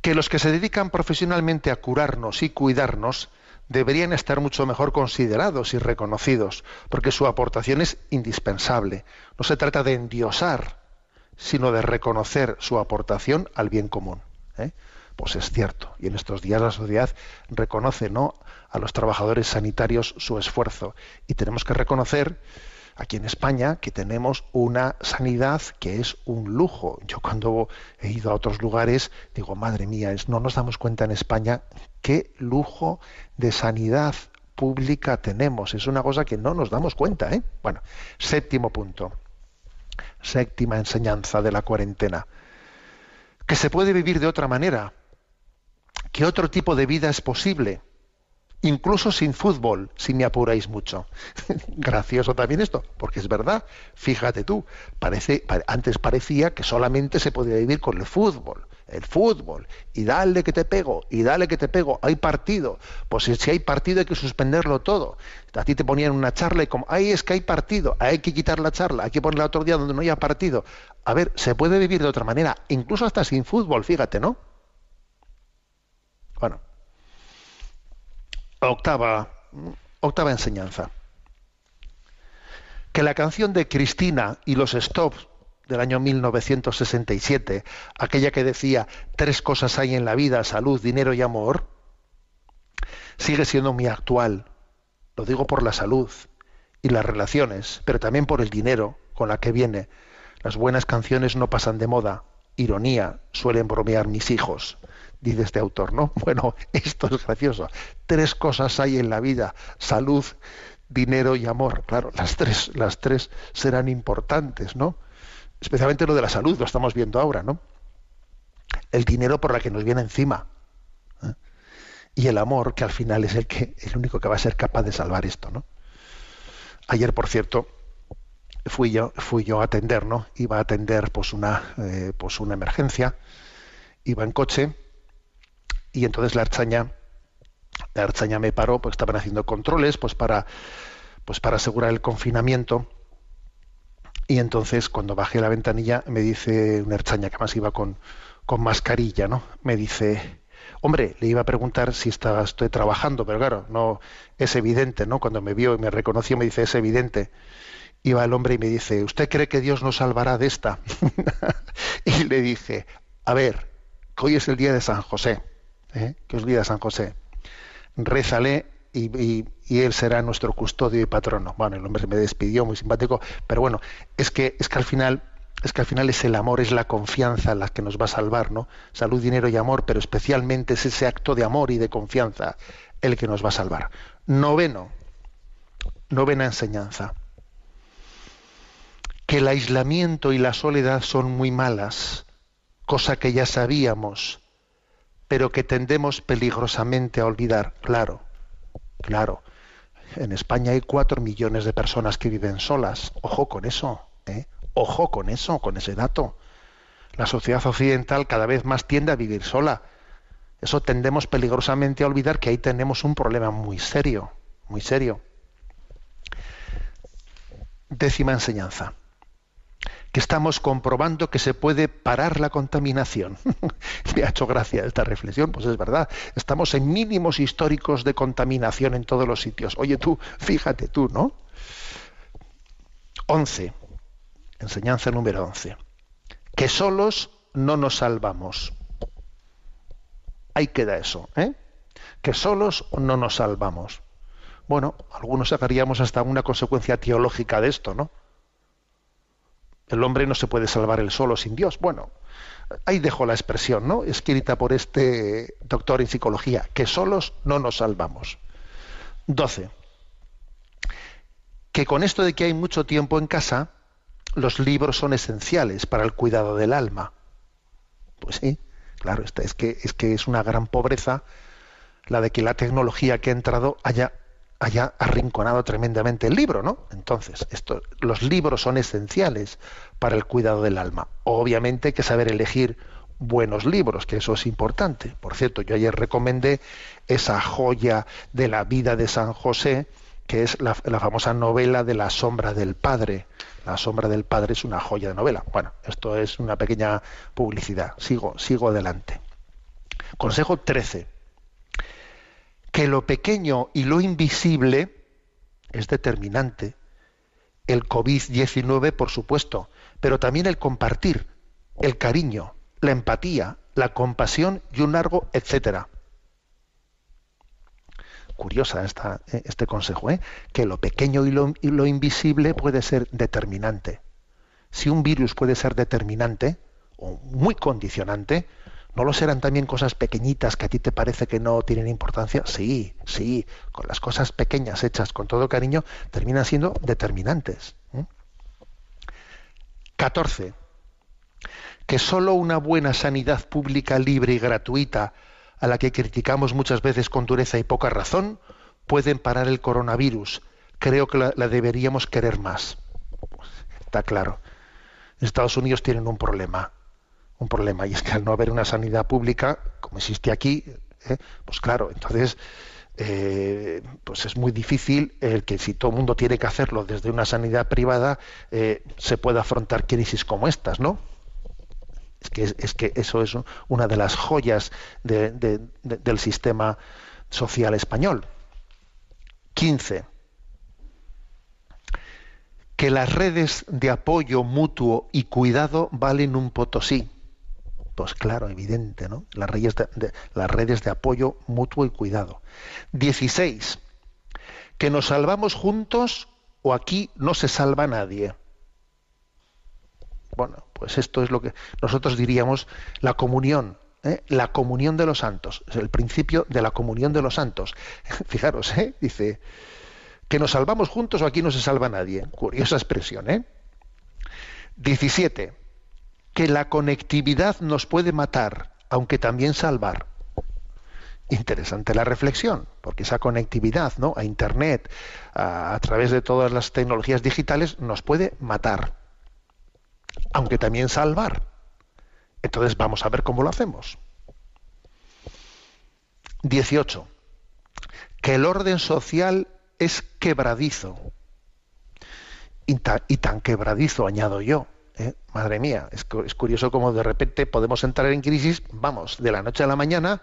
[SPEAKER 1] Que los que se dedican profesionalmente a curarnos y cuidarnos deberían estar mucho mejor considerados y reconocidos, porque su aportación es indispensable. No se trata de endiosar sino de reconocer su aportación al bien común. ¿eh? Pues es cierto. Y en estos días la sociedad reconoce ¿no? a los trabajadores sanitarios su esfuerzo. Y tenemos que reconocer aquí en España que tenemos una sanidad que es un lujo. Yo cuando he ido a otros lugares digo, madre mía, no nos damos cuenta en España qué lujo de sanidad pública tenemos. Es una cosa que no nos damos cuenta. ¿eh? Bueno, séptimo punto séptima enseñanza de la cuarentena. Que se puede vivir de otra manera, que otro tipo de vida es posible, incluso sin fútbol, si me apuráis mucho. [laughs] Gracioso también esto, porque es verdad. Fíjate tú, parece, antes parecía que solamente se podía vivir con el fútbol el fútbol, y dale que te pego, y dale que te pego, hay partido. Pues si hay partido hay que suspenderlo todo. A ti te ponían una charla y como, ay, es que hay partido, hay que quitar la charla, hay que ponerla otro día donde no haya partido. A ver, se puede vivir de otra manera, incluso hasta sin fútbol, fíjate, ¿no? Bueno. Octava, octava enseñanza. Que la canción de Cristina y los Stops del año 1967, aquella que decía tres cosas hay en la vida, salud, dinero y amor, sigue siendo muy actual. Lo digo por la salud y las relaciones, pero también por el dinero con la que viene. Las buenas canciones no pasan de moda. Ironía, suelen bromear mis hijos, dice este autor, ¿no? [laughs] Bueno, esto es gracioso. Tres cosas hay en la vida, salud, dinero y amor. Claro, las tres, las tres serán importantes, ¿no? especialmente lo de la salud, lo estamos viendo ahora, ¿no? El dinero por la que nos viene encima. ¿eh? Y el amor, que al final es el, que, el único que va a ser capaz de salvar esto, ¿no? Ayer, por cierto, fui yo, fui yo a atender, ¿no? Iba a atender pues una, eh, pues una emergencia, iba en coche y entonces la archaña, la archaña me paró, pues estaban haciendo controles, pues para, pues para asegurar el confinamiento. Y entonces cuando bajé la ventanilla me dice una archaña que más iba con, con mascarilla, ¿no? Me dice, hombre, le iba a preguntar si estaba, estoy trabajando, pero claro, no es evidente, ¿no? Cuando me vio y me reconoció me dice, es evidente iba el hombre y me dice, ¿usted cree que Dios nos salvará de esta? [laughs] y le dije, a ver, que hoy es el día de San José, ¿eh? que día de San José. Rézale y, él será nuestro custodio y patrono. Bueno, el hombre me despidió, muy simpático, pero bueno, es que, es que al final es que al final es el amor, es la confianza la que nos va a salvar, ¿no? Salud, dinero y amor, pero especialmente es ese acto de amor y de confianza el que nos va a salvar. Noveno, novena enseñanza que el aislamiento y la soledad son muy malas, cosa que ya sabíamos, pero que tendemos peligrosamente a olvidar. Claro, claro. En España hay cuatro millones de personas que viven solas. Ojo con eso, ¿eh? Ojo con eso, con ese dato. La sociedad occidental cada vez más tiende a vivir sola. Eso tendemos peligrosamente a olvidar que ahí tenemos un problema muy serio, muy serio. Décima enseñanza que estamos comprobando que se puede parar la contaminación. [laughs] Me ha hecho gracia esta reflexión, pues es verdad. Estamos en mínimos históricos de contaminación en todos los sitios. Oye tú, fíjate tú, ¿no? 11. Enseñanza número 11. Que solos no nos salvamos. Ahí queda eso, ¿eh? Que solos no nos salvamos. Bueno, algunos sacaríamos hasta una consecuencia teológica de esto, ¿no? El hombre no se puede salvar el solo sin Dios. Bueno, ahí dejo la expresión, ¿no? Escrita por este doctor en psicología, que solos no nos salvamos. 12. Que con esto de que hay mucho tiempo en casa, los libros son esenciales para el cuidado del alma. Pues sí, claro, es que, es que es una gran pobreza la de que la tecnología que ha entrado haya haya arrinconado tremendamente el libro, ¿no? Entonces, esto, los libros son esenciales para el cuidado del alma. Obviamente hay que saber elegir buenos libros, que eso es importante. Por cierto, yo ayer recomendé esa joya de la vida de San José, que es la, la famosa novela de la sombra del padre. La sombra del padre es una joya de novela. Bueno, esto es una pequeña publicidad. Sigo, sigo adelante. Consejo 13 que lo pequeño y lo invisible es determinante. El COVID-19, por supuesto, pero también el compartir, el cariño, la empatía, la compasión y un largo etcétera. Curiosa esta, eh, este consejo, ¿eh? que lo pequeño y lo, y lo invisible puede ser determinante. Si un virus puede ser determinante o muy condicionante, ¿No lo serán también cosas pequeñitas que a ti te parece que no tienen importancia? Sí, sí, con las cosas pequeñas hechas con todo cariño terminan siendo determinantes. 14. Que solo una buena sanidad pública libre y gratuita, a la que criticamos muchas veces con dureza y poca razón, pueden parar el coronavirus. Creo que la, la deberíamos querer más. Está claro. Estados Unidos tienen un problema un problema y es que al no haber una sanidad pública como existe aquí ¿eh? pues claro entonces eh, pues es muy difícil el que si todo el mundo tiene que hacerlo desde una sanidad privada eh, se pueda afrontar crisis como estas no es que, es que eso es una de las joyas de, de, de, del sistema social español. 15 que las redes de apoyo mutuo y cuidado valen un potosí pues claro, evidente, ¿no? Las redes de, las redes de apoyo mutuo y cuidado. 16. Que nos salvamos juntos o aquí no se salva nadie. Bueno, pues esto es lo que nosotros diríamos la comunión, ¿eh? la comunión de los santos, el principio de la comunión de los santos. [laughs] Fijaros, ¿eh? dice que nos salvamos juntos o aquí no se salva nadie. Curiosa expresión, ¿eh? 17 que la conectividad nos puede matar, aunque también salvar. interesante la reflexión, porque esa conectividad ¿no? a Internet, a, través de todas las tecnologías digitales, nos puede matar, aunque también salvar. Entonces vamos a ver cómo lo hacemos. 18. Que el orden social es quebradizo. Y tan quebradizo, añado yo. ¿Eh? Madre mía, es, es curioso cómo de repente podemos entrar en crisis, vamos, de la noche a la mañana,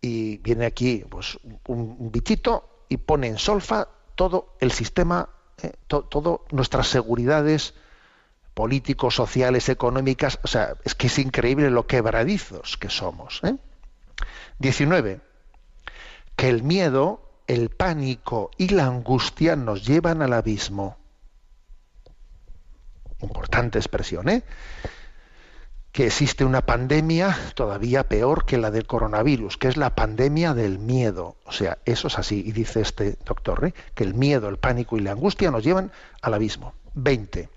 [SPEAKER 1] y viene aquí pues, un, un bichito y pone en solfa todo el sistema, eh, to- todo nuestras seguridades políticos, sociales, económicas. O sea, es que es increíble lo quebradizos que somos. ¿eh? 19. Que el miedo, el pánico y la angustia nos llevan al abismo. Importante expresión, ¿eh? Que existe una pandemia todavía peor que la del coronavirus, que es la pandemia del miedo. O sea, eso es así, y dice este doctor, ¿eh? que el miedo, el pánico y la angustia nos llevan al abismo. 20.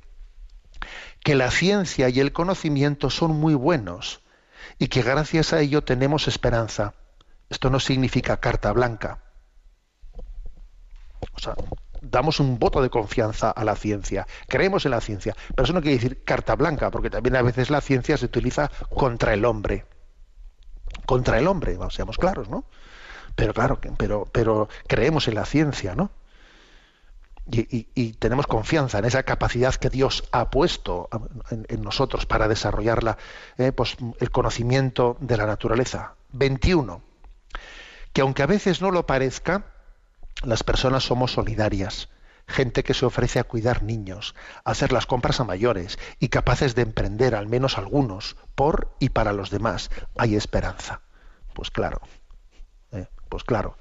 [SPEAKER 1] Que la ciencia y el conocimiento son muy buenos y que gracias a ello tenemos esperanza. Esto no significa carta blanca. O sea, damos un voto de confianza a la ciencia, creemos en la ciencia, pero eso no quiere decir carta blanca, porque también a veces la ciencia se utiliza contra el hombre. Contra el hombre, seamos claros, ¿no? Pero claro, pero, pero creemos en la ciencia, ¿no? Y, tenemos confianza en esa capacidad que Dios ha puesto en, en nosotros para desarrollarla, eh, pues, el conocimiento de la naturaleza. 21. Que aunque a veces no lo parezca, las personas somos solidarias, gente que se ofrece a cuidar niños, a hacer las compras a mayores y capaces de emprender al menos algunos por y para los demás. Hay esperanza. Pues claro, eh, pues claro.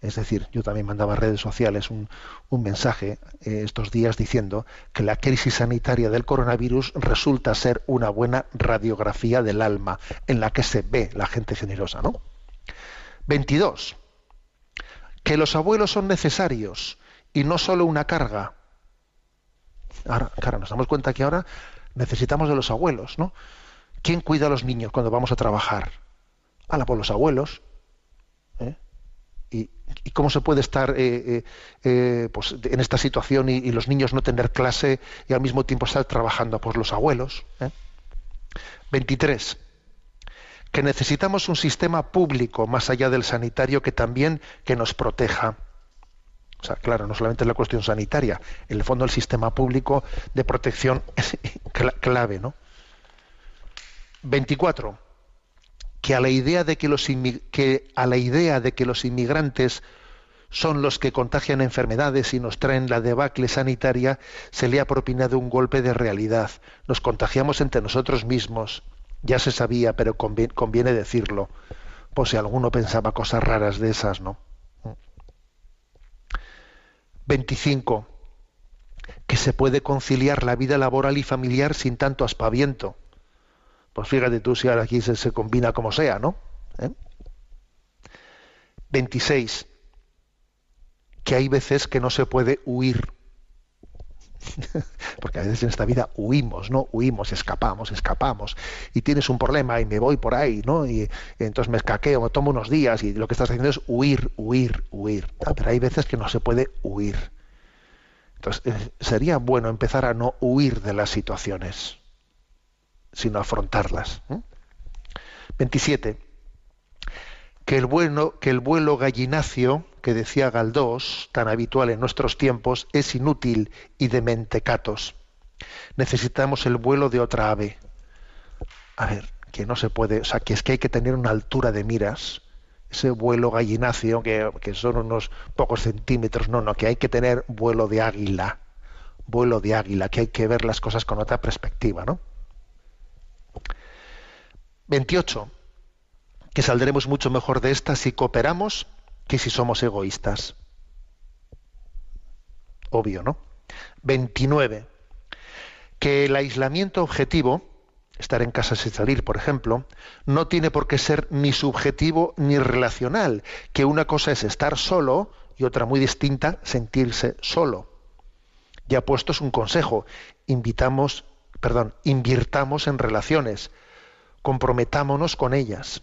[SPEAKER 1] Es decir, yo también mandaba a redes sociales un, mensaje eh, estos días diciendo que la crisis sanitaria del coronavirus resulta ser una buena radiografía del alma en la que se ve la gente generosa, ¿no? 22 que los abuelos son necesarios y no solo una carga. Ahora, claro, nos damos cuenta que ahora necesitamos de los abuelos, ¿no? ¿Quién cuida a los niños cuando vamos a trabajar? Ala, pues los abuelos. ¿eh? ¿Y, cómo se puede estar eh, eh, pues, en esta situación y, los niños no tener clase y al mismo tiempo estar trabajando? Pues los abuelos. ¿eh? 23 que necesitamos un sistema público más allá del sanitario que también que nos proteja. O sea, claro, no solamente la cuestión sanitaria, en el fondo el sistema público de protección [laughs] es cla- clave, ¿no? 24. Que a la idea de los que a la idea de que los inmigrantes son los que contagian enfermedades y nos traen la debacle sanitaria, se le ha propinado un golpe de realidad. Nos contagiamos entre nosotros mismos. Ya se sabía, pero convi- conviene decirlo. Por si alguno pensaba cosas raras de esas, ¿no? 25. Que se puede conciliar la vida laboral y familiar sin tanto aspaviento. Pues fíjate tú si ahora aquí se, se combina como sea, ¿no? ¿Eh? 26. Que hay veces que no se puede huir. [laughs] Porque a veces en esta vida huimos, ¿no? Huimos, escapamos, escapamos. Y tienes un problema y me voy por ahí, ¿no? Y, entonces me escaqueo, me tomo unos días y lo que estás haciendo es huir, huir, huir. Ah, Pero hay veces que no se puede huir. Entonces, eh, sería bueno empezar a no huir de las situaciones, sino afrontarlas. ¿eh? 27. Que el, bueno, que el vuelo gallinacio, que decía Galdós, tan habitual en nuestros tiempos, es inútil y de mentecatos. Necesitamos el vuelo de otra ave. A ver, que no se puede, o sea, que es que hay que tener una altura de miras, ese vuelo gallinacio, que, que son unos pocos centímetros, no, no, que hay que tener vuelo de águila, vuelo de águila, que hay que ver las cosas con otra perspectiva, ¿no? 28. Que saldremos mucho mejor de esta si cooperamos que si somos egoístas. Obvio, ¿no? 29. Que el aislamiento objetivo, estar en casa sin salir, por ejemplo, no tiene por qué ser ni subjetivo ni relacional, que una cosa es estar solo y otra muy distinta, sentirse solo. Ya puesto es un consejo, invitamos, perdón, invirtamos en relaciones, comprometámonos con ellas.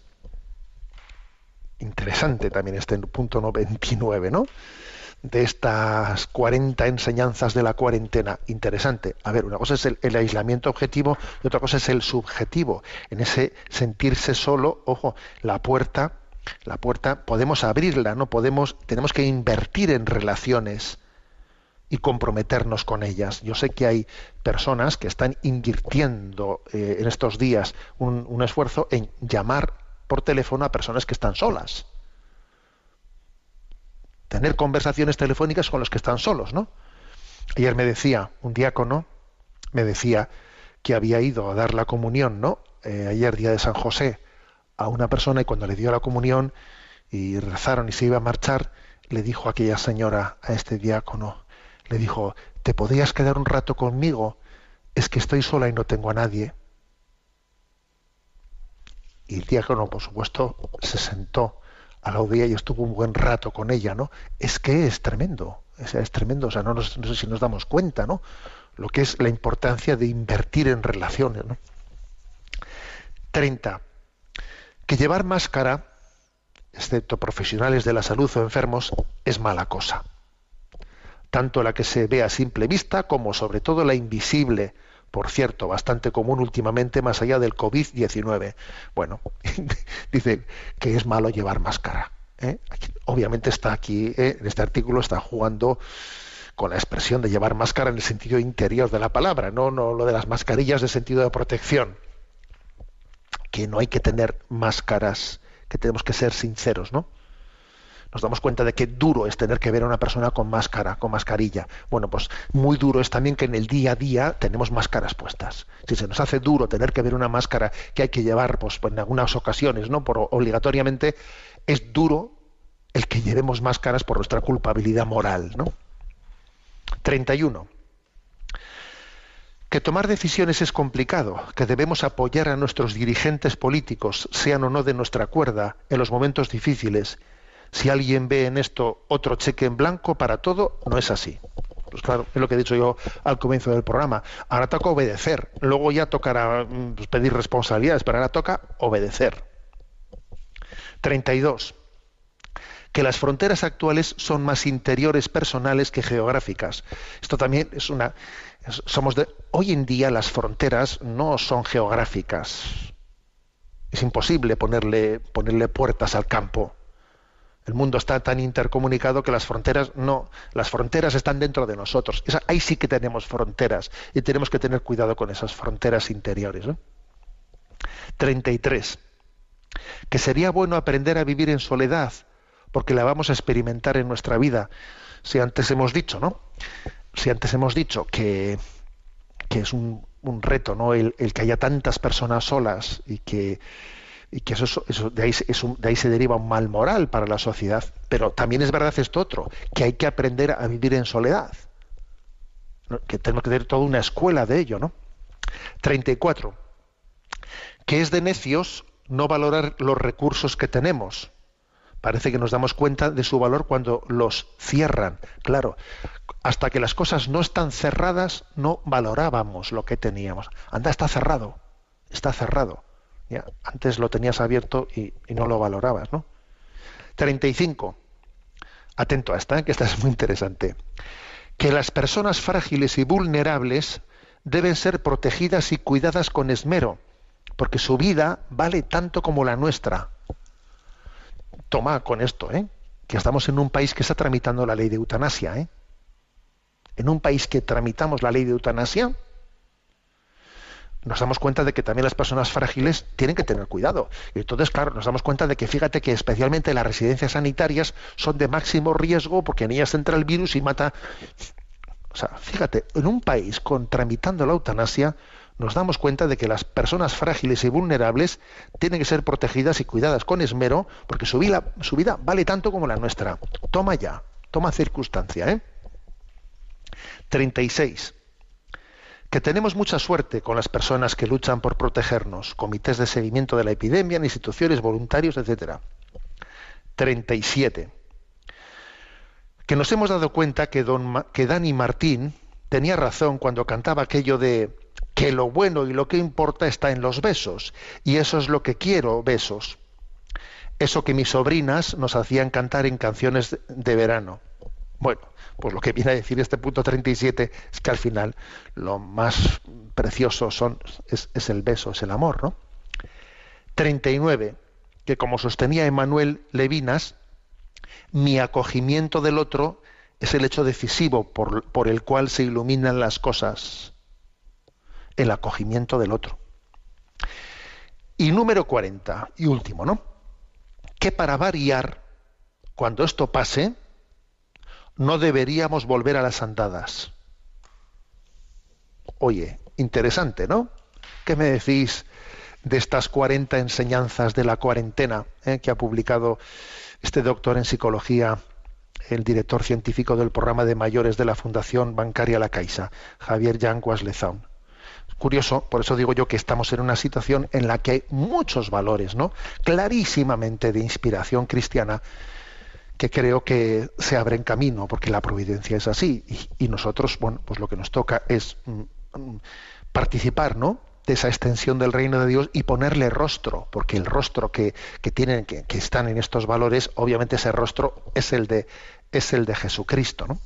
[SPEAKER 1] Interesante también este punto no 29, ¿no? De estas 40 enseñanzas de la cuarentena. Interesante. A ver, una cosa es el, el aislamiento objetivo y otra cosa es el subjetivo. En ese sentirse solo, ojo, la puerta, la puerta podemos abrirla, no podemos, tenemos que invertir en relaciones y comprometernos con ellas. Yo sé que hay personas que están invirtiendo eh, en estos días un, un esfuerzo en llamar por teléfono a personas que están solas. Tener conversaciones telefónicas con los que están solos, ¿no? Ayer me decía un diácono, me decía que había ido a dar la comunión, ¿no? Eh, ayer día de San José, a una persona y cuando le dio la comunión y rezaron y se iba a marchar, le dijo a aquella señora, a este diácono, le dijo, ¿te podrías quedar un rato conmigo? Es que estoy sola y no tengo a nadie. Y el diácono, por supuesto, se sentó a la odía y estuvo un buen rato con ella, ¿no? Es que es tremendo, es tremendo, o sea, no, no sé si nos damos cuenta, ¿no? Lo que es la importancia de invertir en relaciones, ¿no? 30. Que llevar máscara, excepto profesionales de la salud o enfermos, es mala cosa. Tanto la que se ve a simple vista como sobre todo la invisible, por cierto, bastante común últimamente más allá del COVID-19. Bueno, [laughs] dice que es malo llevar máscara. ¿eh? Obviamente está aquí, ¿eh? en este artículo está jugando con la expresión de llevar máscara en el sentido interior de la palabra, no, no lo de las mascarillas de sentido de protección que no hay que tener máscaras, que tenemos que ser sinceros, ¿no? Nos damos cuenta de que duro es tener que ver a una persona con máscara, con mascarilla. Bueno, pues muy duro es también que en el día a día tenemos máscaras puestas. Si se nos hace duro tener que ver una máscara que hay que llevar, pues, en algunas ocasiones, ¿no? Por obligatoriamente, es duro el que llevemos máscaras por nuestra culpabilidad moral, ¿no? 31 que tomar decisiones es complicado, que debemos apoyar a nuestros dirigentes políticos, sean o no de nuestra cuerda, en los momentos difíciles. Si alguien ve en esto otro cheque en blanco para todo, no es así. Pues claro, es lo que he dicho yo al comienzo del programa. Ahora toca obedecer, luego ya tocará mm, pues, pedir responsabilidades, pero ahora toca obedecer. 32 que las fronteras actuales son más interiores personales que geográficas. Esto también es una somos de hoy en día las fronteras no son geográficas. Es imposible ponerle ponerle puertas al campo. El mundo está tan intercomunicado que las fronteras no, las fronteras están dentro de nosotros. Esa- ahí sí que tenemos fronteras y tenemos que tener cuidado con esas fronteras interiores. ¿no? 33 que sería bueno aprender a vivir en soledad, porque la vamos a experimentar en nuestra vida. Si antes hemos dicho, ¿no? Si antes hemos dicho que, que es un, reto, ¿no? El que haya tantas personas solas y que, y que eso, es- eso- de, ahí, de ahí se deriva un mal moral para la sociedad. Pero también es verdad esto otro, que hay que aprender a vivir en soledad. Que tenemos que tener toda una escuela de ello, ¿no? 34 que es de necios no valorar los recursos que tenemos. Parece que nos damos cuenta de su valor cuando los cierran. Claro, hasta que las cosas no están cerradas, no valorábamos lo que teníamos. Anda, está cerrado, está cerrado. Antes lo tenías abierto y, y no lo valorabas, ¿no? 35. Atento a esta, ¿eh? que esta es muy interesante. Que las personas frágiles y vulnerables deben ser protegidas y cuidadas con esmero, porque su vida vale tanto como la nuestra. Toma con esto, ¿eh? que estamos en un país que está tramitando la ley de eutanasia. ¿eh? En un país que tramitamos la ley de eutanasia, nos damos cuenta de que también las personas frágiles tienen que tener cuidado. Y entonces, claro, nos damos cuenta de que fíjate que especialmente las residencias sanitarias son de máximo riesgo porque en ellas entra el virus y mata. O sea, fíjate, en un país con tramitando la eutanasia, nos damos cuenta de que las personas frágiles y vulnerables tienen que ser protegidas y cuidadas con esmero, porque su vida, su vida vale tanto como la nuestra. Toma ya, toma circunstancia, ¿eh? 36 que tenemos mucha suerte con las personas que luchan por protegernos, comités de seguimiento de la epidemia, instituciones, voluntarios, etcétera. 37. Que nos hemos dado cuenta que, don que Dani Martín tenía razón cuando cantaba aquello de que lo bueno y lo que importa está en los besos, y eso es lo que quiero, besos. eso que mis sobrinas nos hacían cantar en canciones de verano. Bueno, pues lo que viene a decir este punto 37 es que al final lo más precioso es el beso, es el amor, ¿no? 39, que como sostenía Emanuel Levinas, mi acogimiento del otro es el hecho decisivo por, por el cual se iluminan las cosas. El acogimiento del otro. Y número 40, y último, ¿no? Que para variar, cuando esto pase, no deberíamos volver a las andadas. Oye, interesante, ¿no? ¿Qué me decís de estas 40 enseñanzas de la cuarentena eh, que ha publicado este doctor en psicología, el director científico del programa de mayores de la Fundación Bancaria La Caixa, Javier Yanguas Lezaun? Curioso, por eso digo yo que estamos en una situación en la que hay muchos valores, ¿no? Clarísimamente de inspiración cristiana que creo que se abren camino, porque la providencia es así. Y, y nosotros, bueno, pues lo que nos toca es mm, mm, participar, ¿no? de esa extensión del reino de Dios y ponerle rostro, porque el rostro que, que tienen, que, que, están en estos valores, obviamente ese rostro es el de, es el de Jesucristo. ¿no?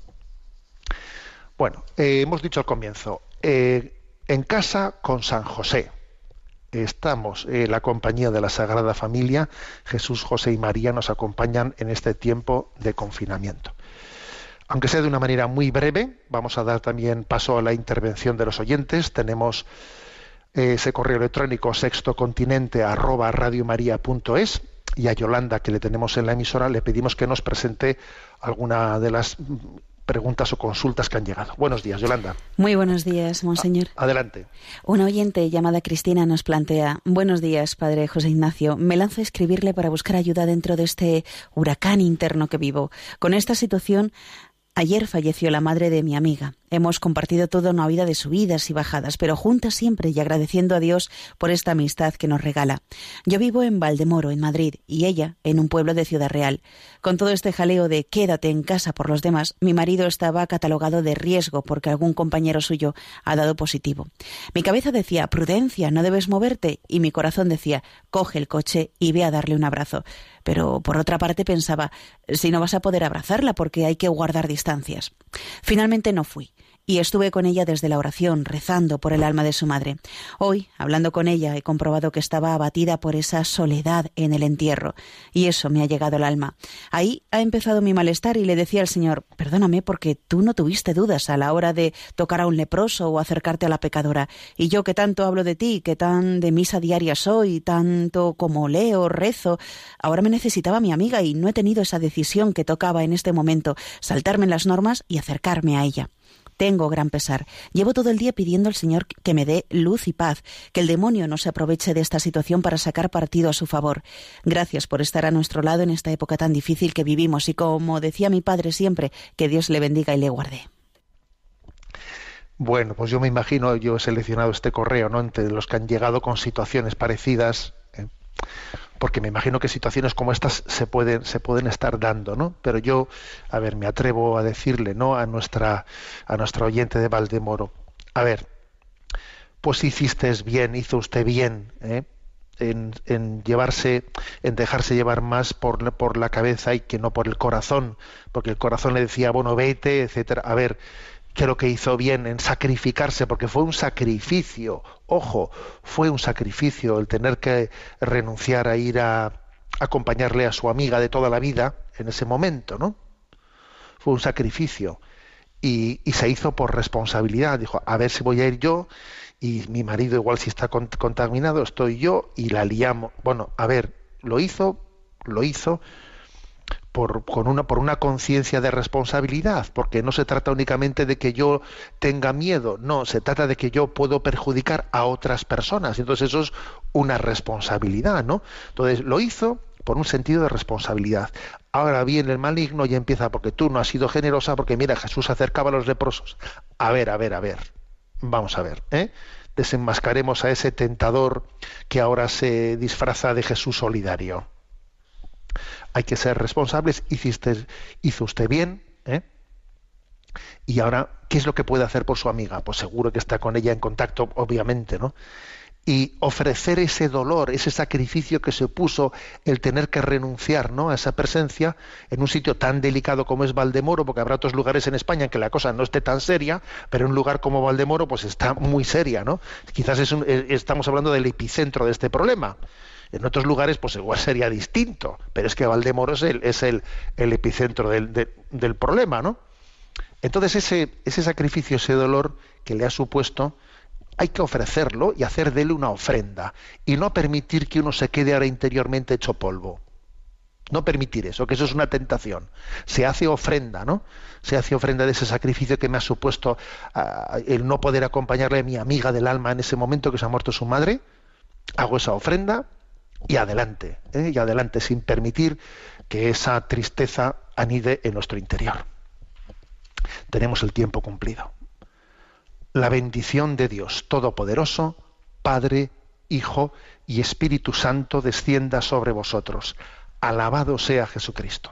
[SPEAKER 1] Bueno, eh, hemos dicho al comienzo, eh, en casa con San José. Estamos en la compañía de la Sagrada Familia. Jesús, José y María nos acompañan en este tiempo de confinamiento. Aunque sea de una manera muy breve, vamos a dar también paso a la intervención de los oyentes. Tenemos ese correo electrónico sextocontinente arroba radiomaria.es y a Yolanda que le tenemos en la emisora le pedimos que nos presente alguna de las preguntas o consultas que han llegado. Buenos días, Yolanda.
[SPEAKER 3] Muy buenos días, monseñor.
[SPEAKER 1] A adelante.
[SPEAKER 3] Una oyente llamada Cristina nos plantea, buenos días, padre José Ignacio. Me lanzo a escribirle para buscar ayuda dentro de este huracán interno que vivo. Con esta situación Ayer falleció la madre de mi amiga. Hemos compartido toda una vida de subidas y bajadas, pero juntas siempre y agradeciendo a Dios por esta amistad que nos regala. Yo vivo en Valdemoro, en Madrid, y ella en un pueblo de Ciudad Real. Con todo este jaleo de quédate en casa por los demás, mi marido estaba catalogado de riesgo porque algún compañero suyo ha dado positivo. Mi cabeza decía, prudencia, no debes moverte, y mi corazón decía, coge el coche y ve a darle un abrazo. Pero por otra parte pensaba, si no vas a poder abrazarla porque hay que guardar distancias. Finalmente no fui y estuve con ella desde la oración, rezando por el alma de su madre. Hoy, hablando con ella, he comprobado que estaba abatida por esa soledad en el entierro, y eso me ha llegado al alma. Ahí ha empezado mi malestar y le decía al Señor, perdóname porque tú no tuviste dudas a la hora de tocar a un leproso o acercarte a la pecadora, y yo que tanto hablo de ti, que tan de misa diaria soy, tanto como leo, rezo, ahora me necesitaba mi amiga y no he tenido esa decisión que tocaba en este momento, saltarme en las normas y acercarme a ella. Tengo gran pesar. Llevo todo el día pidiendo al Señor que me dé luz y paz, que el demonio no se aproveche de esta situación para sacar partido a su favor. Gracias por estar a nuestro lado en esta época tan difícil que vivimos y como decía mi padre siempre, que Dios le bendiga y le guarde.
[SPEAKER 1] Bueno, pues yo me imagino, yo he seleccionado este correo, ¿no? Entre los que han llegado con situaciones parecidas. Porque me imagino que situaciones como estas se pueden se pueden estar dando, ¿no? Pero yo, a ver, me atrevo a decirle, ¿no? A nuestra a nuestra oyente de Valdemoro, a ver, pues hiciste bien, hizo usted bien, ¿eh? En, en, llevarse, en dejarse llevar más por, por la cabeza y que no por el corazón, porque el corazón le decía, bueno, vete, etcétera. A ver, creo que hizo bien en sacrificarse, porque fue un sacrificio, ojo, fue un sacrificio el tener que renunciar a ir a acompañarle a su amiga de toda la vida en ese momento, ¿no? Fue un sacrificio. Y, y se hizo por responsabilidad. Dijo, a ver si voy a ir yo y mi marido igual si está contaminado, estoy yo y la liamos. Bueno, a ver, lo hizo, lo hizo por, con una, por una conciencia de responsabilidad, porque no se trata únicamente de que yo tenga miedo, no, se trata de que yo puedo perjudicar a otras personas. Entonces eso es una responsabilidad, ¿no? Entonces lo hizo por un sentido de responsabilidad. Ahora viene el maligno y empieza porque tú no has sido generosa, porque mira, Jesús acercaba a los leprosos. A ver, a ver, a ver. Vamos a ver, ¿eh? Desenmascaremos a ese tentador que ahora se disfraza de Jesús solidario hay que ser responsables, hiciste, hizo usted bien, ¿eh? Y ahora, ¿qué es lo que puede hacer por su amiga? Pues seguro que está con ella en contacto, obviamente, ¿no? y ofrecer ese dolor, ese sacrificio que se puso el tener que renunciar ¿no? a esa presencia en un sitio tan delicado como es Valdemoro, porque habrá otros lugares en España en que la cosa no esté tan seria, pero en un lugar como Valdemoro pues está muy seria, ¿no? Quizás es un- eh, estamos hablando del epicentro de este problema. En otros lugares pues igual sería distinto, pero es que Valdemoro es el, el, epicentro del, de- del problema, ¿no? Entonces ese, ese sacrificio, ese dolor que le ha supuesto, hay que ofrecerlo y hacer de él una ofrenda y no permitir que uno se quede ahora interiormente hecho polvo. No permitir eso, que eso es una tentación. Se hace ofrenda, ¿no? Se hace ofrenda de ese sacrificio que me ha supuesto ah, el no poder acompañarle a mi amiga del alma en ese momento que se ha muerto su madre. Hago esa ofrenda y adelante, ¿eh? y adelante, sin permitir que esa tristeza anide en nuestro interior. Tenemos el tiempo cumplido la bendición de Dios Todopoderoso, Padre, Hijo y Espíritu Santo descienda sobre vosotros. Alabado sea Jesucristo.